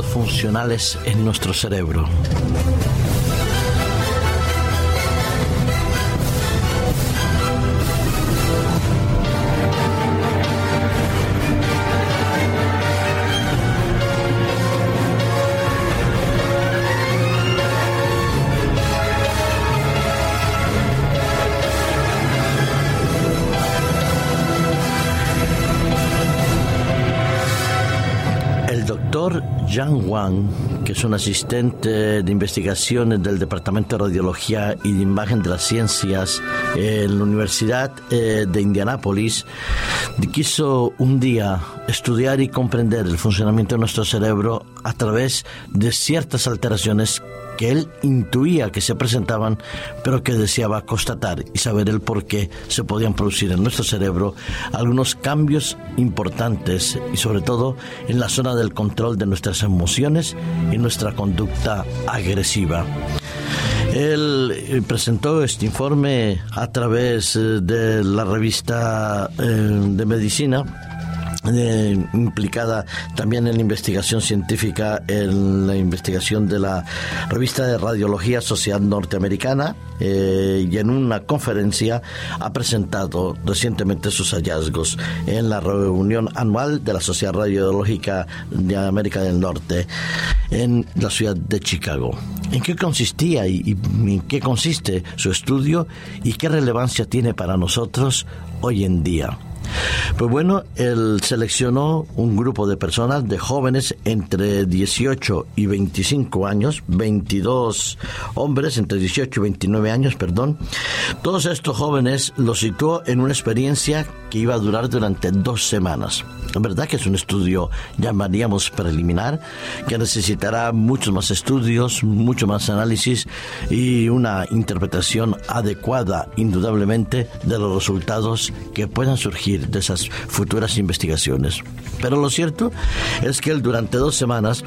funcionales en nuestro cerebro. Yang Wang, que es un asistente de investigaciones del Departamento de Radiología y de Imagen de las Ciencias en la Universidad eh, de Indianápolis, quiso un día estudiar y comprender el funcionamiento de nuestro cerebro a través de ciertas alteraciones que él intuía que se presentaban, pero que deseaba constatar y saber el por qué se podían producir en nuestro cerebro algunos cambios importantes y sobre todo en la zona del control de nuestras emociones y nuestra conducta agresiva. Él eh, presentó este informe a través eh, de la revista eh, de medicina eh, implicada también en la investigación científica, en la investigación de la revista de radiología Sociedad Norteamericana eh, y en una conferencia ha presentado recientemente sus hallazgos en la reunión anual de la Sociedad Radiológica de América del Norte en la ciudad de Chicago. ¿En qué consistía y en qué consiste su estudio y qué relevancia tiene para nosotros hoy en día? Pues bueno, él seleccionó un grupo de personas, de jóvenes entre 18 y 25 años, 22 hombres entre 18 y 29 años, perdón. Todos estos jóvenes los situó en una experiencia que iba a durar durante dos semanas. La verdad que es un estudio, llamaríamos preliminar, que necesitará muchos más estudios, mucho más análisis y una interpretación adecuada, indudablemente, de los resultados que puedan surgir de esas futuras investigaciones. Pero lo cierto es que él durante dos semanas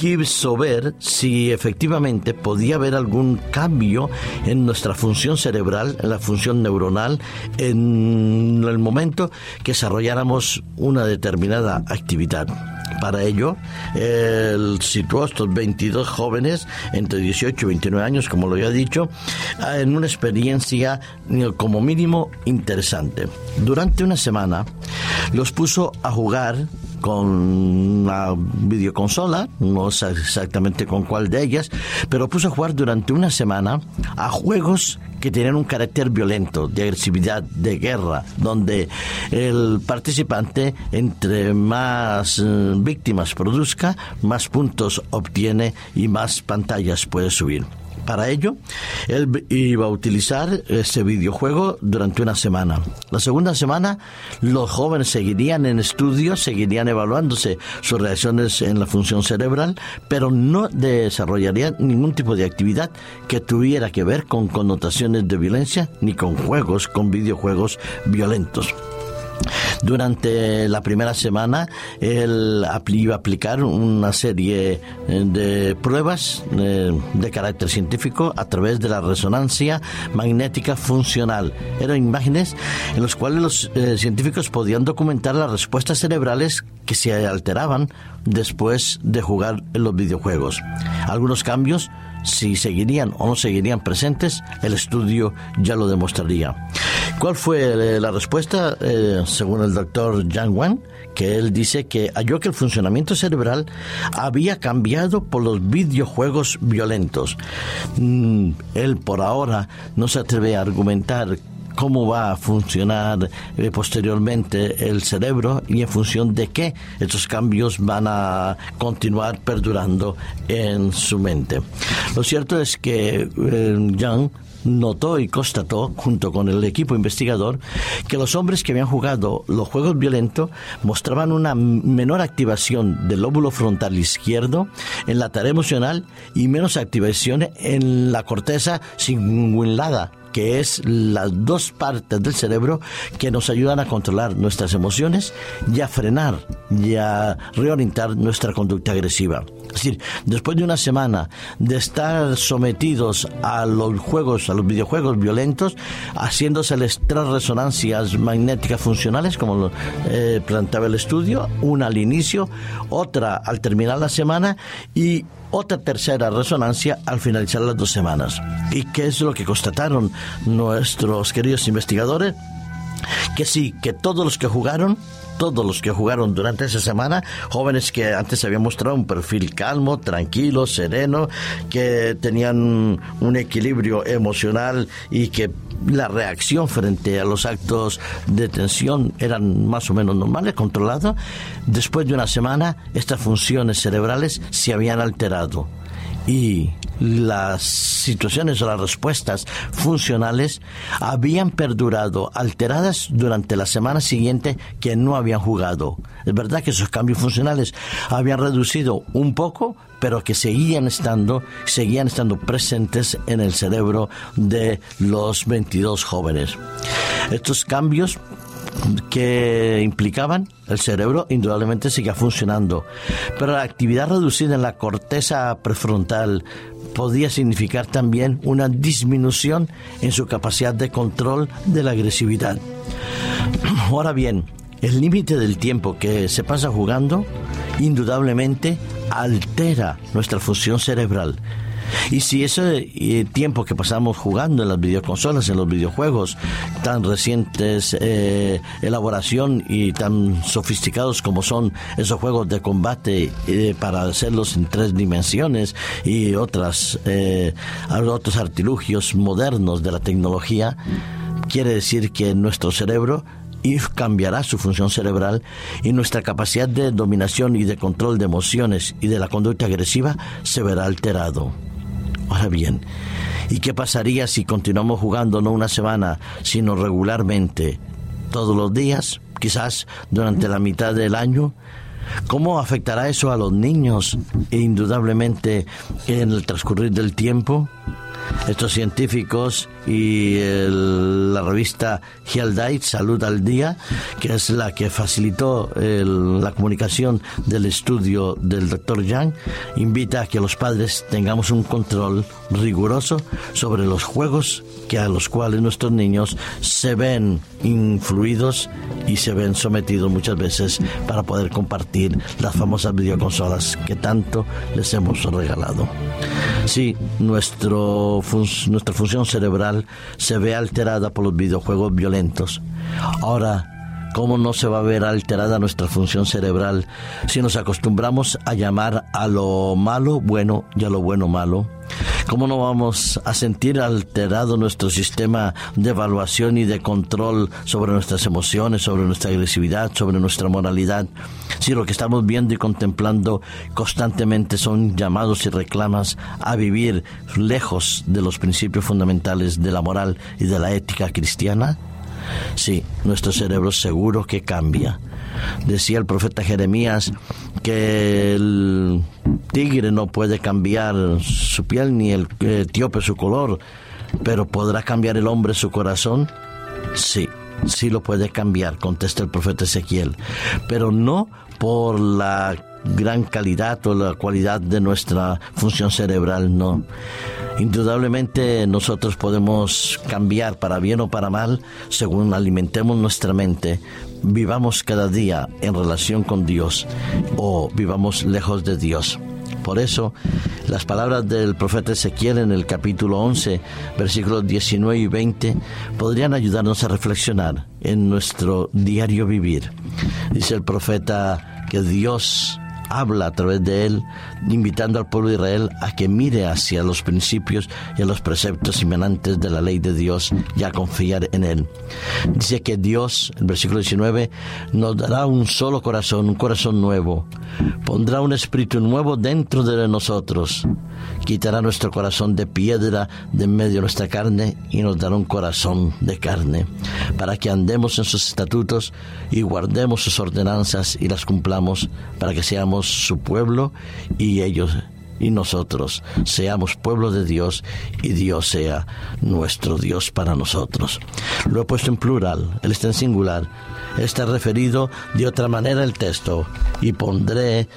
quiso ver si efectivamente podía haber algún cambio en nuestra función cerebral, en la función neuronal, en el momento que desarrolláramos una determinada actividad. Para ello, él situó a estos 22 jóvenes entre 18 y 29 años, como lo había dicho, en una experiencia como mínimo interesante. Durante una semana los puso a jugar con una videoconsola, no sé exactamente con cuál de ellas, pero puso a jugar durante una semana a juegos que tenían un carácter violento, de agresividad, de guerra, donde el participante entre más eh, víctimas produzca, más puntos obtiene y más pantallas puede subir. Para ello, él iba a utilizar ese videojuego durante una semana. La segunda semana, los jóvenes seguirían en estudios, seguirían evaluándose sus reacciones en la función cerebral, pero no desarrollarían ningún tipo de actividad que tuviera que ver con connotaciones de violencia ni con juegos, con videojuegos violentos. Durante la primera semana, él iba a aplicar una serie eh, de pruebas eh, de carácter científico a través de la resonancia magnética funcional. Eran imágenes en las cuales los eh, científicos podían documentar las respuestas cerebrales que se alteraban después de jugar en los videojuegos. Algunos cambios si seguirían o no seguirían presentes, el estudio ya lo demostraría. ¿Cuál fue eh, la respuesta eh, según el doctor Yang Wan? Que él dice que halló que el funcionamiento cerebral había cambiado por los videojuegos violentos. Mm, él por ahora no se atreve a argumentar cómo va a funcionar eh, posteriormente el cerebro y en función de qué estos cambios van a continuar perdurando en su mente. Lo cierto es que Yang notó y constató, junto con el equipo investigador, que los hombres que habían jugado los juegos violentos mostraban una menor activación del lóbulo frontal izquierdo en la tarea emocional y menos activación en la corteza cingulada que es las dos partes del cerebro que nos ayudan a controlar nuestras emociones y a frenar y a reorientar nuestra conducta agresiva. Es decir, después de una semana de estar sometidos a los juegos, a los videojuegos violentos, haciéndoseles tres resonancias magnéticas funcionales, como lo eh, planteaba el estudio, una al inicio, otra al terminar la semana y otra tercera resonancia al finalizar las dos semanas. ¿Y qué es lo que constataron nuestros queridos investigadores? Que sí, que todos los que jugaron todos los que jugaron durante esa semana, jóvenes que antes habían mostrado un perfil calmo, tranquilo, sereno, que tenían un equilibrio emocional y que la reacción frente a los actos de tensión eran más o menos normales, controlados. Después de una semana, estas funciones cerebrales se habían alterado y las situaciones o las respuestas funcionales habían perdurado alteradas durante la semana siguiente que no habían jugado. Es verdad que esos cambios funcionales habían reducido un poco, pero que seguían estando, seguían estando presentes en el cerebro de los 22 jóvenes. Estos cambios que implicaban el cerebro indudablemente seguía funcionando, pero la actividad reducida en la corteza prefrontal podía significar también una disminución en su capacidad de control de la agresividad. Ahora bien, el límite del tiempo que se pasa jugando indudablemente altera nuestra función cerebral y si ese eh, tiempo que pasamos jugando en las videoconsolas, en los videojuegos, tan recientes eh, elaboración y tan sofisticados como son esos juegos de combate eh, para hacerlos en tres dimensiones y otras, otros artilugios modernos de la tecnología, quiere decir que nuestro cerebro y cambiará su función cerebral y nuestra capacidad de dominación y de control de emociones y de la conducta agresiva se verá alterado. Ahora bien, ¿y qué pasaría si continuamos jugando no una semana, sino regularmente, todos los días, quizás durante la mitad del año? ¿Cómo afectará eso a los niños indudablemente en el transcurrir del tiempo? estos científicos y la revista Health Salud al Día, que es la que facilitó la comunicación del estudio del doctor Yang, invita a que los padres tengamos un control riguroso sobre los juegos que a los cuales nuestros niños se ven influidos y se ven sometidos muchas veces para poder compartir las famosas videoconsolas que tanto les hemos regalado. Sí, nuestro nuestra función cerebral se ve alterada por los videojuegos violentos. Ahora, ¿cómo no se va a ver alterada nuestra función cerebral si nos acostumbramos a llamar a lo malo bueno y a lo bueno malo? ¿Cómo no vamos a sentir alterado nuestro sistema de evaluación y de control sobre nuestras emociones, sobre nuestra agresividad, sobre nuestra moralidad? Si lo que estamos viendo y contemplando constantemente son llamados y reclamas a vivir lejos de los principios fundamentales de la moral y de la ética cristiana, sí, nuestro cerebro seguro que cambia. Decía el profeta Jeremías que el tigre no puede cambiar su piel ni el etíope su color, pero ¿podrá cambiar el hombre su corazón? Sí, sí lo puede cambiar, contesta el profeta Ezequiel, pero no por la gran calidad o la cualidad de nuestra función cerebral, no. Indudablemente nosotros podemos cambiar para bien o para mal según alimentemos nuestra mente, vivamos cada día en relación con Dios o vivamos lejos de Dios. Por eso, las palabras del profeta Ezequiel en el capítulo 11, versículos 19 y 20, podrían ayudarnos a reflexionar en nuestro diario vivir. Dice el profeta que Dios habla a través de él, invitando al pueblo de Israel a que mire hacia los principios y a los preceptos inmanentes de la ley de Dios y a confiar en él. Dice que Dios, el versículo 19, nos dará un solo corazón, un corazón nuevo. Pondrá un espíritu nuevo dentro de nosotros. Quitará nuestro corazón de piedra de en medio de nuestra carne y nos dará un corazón de carne, para que andemos en sus estatutos y guardemos sus ordenanzas y las cumplamos, para que seamos su pueblo y ellos y nosotros seamos pueblo de Dios y Dios sea nuestro Dios para nosotros. Lo he puesto en plural, él está en singular, está referido de otra manera el texto y pondré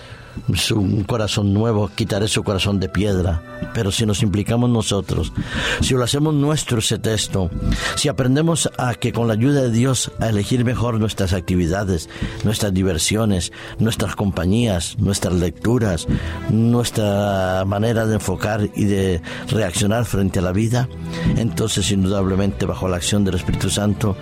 un corazón nuevo, quitaré su corazón de piedra. Pero si nos implicamos nosotros, si lo hacemos nuestro ese texto, si aprendemos a que con la ayuda de Dios a elegir mejor nuestras actividades, nuestras diversiones, nuestras compañías, nuestras lecturas, nuestra manera de enfocar y de reaccionar frente a la vida, entonces indudablemente bajo la acción del Espíritu Santo,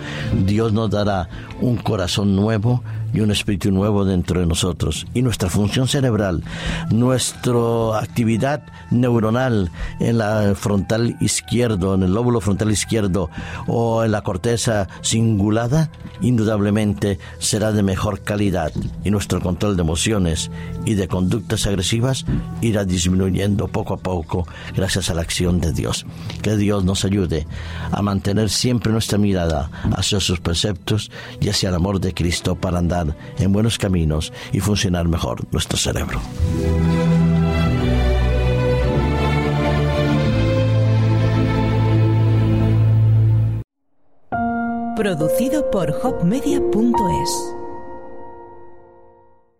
Dios nos dará un corazón nuevo, y un espíritu nuevo dentro de nosotros. Y nuestra función cerebral, nuestra actividad neuronal en la frontal izquierdo, en el lóbulo frontal izquierdo o en la corteza cingulada, indudablemente será de mejor calidad y nuestro control de emociones y de conductas agresivas irá disminuyendo poco a poco gracias a la acción de Dios. Que Dios nos ayude a mantener siempre nuestra mirada hacia sus preceptos y hacia el amor de Cristo para andar en buenos caminos y funcionar mejor nuestro cerebro. Producido por hopmedia.es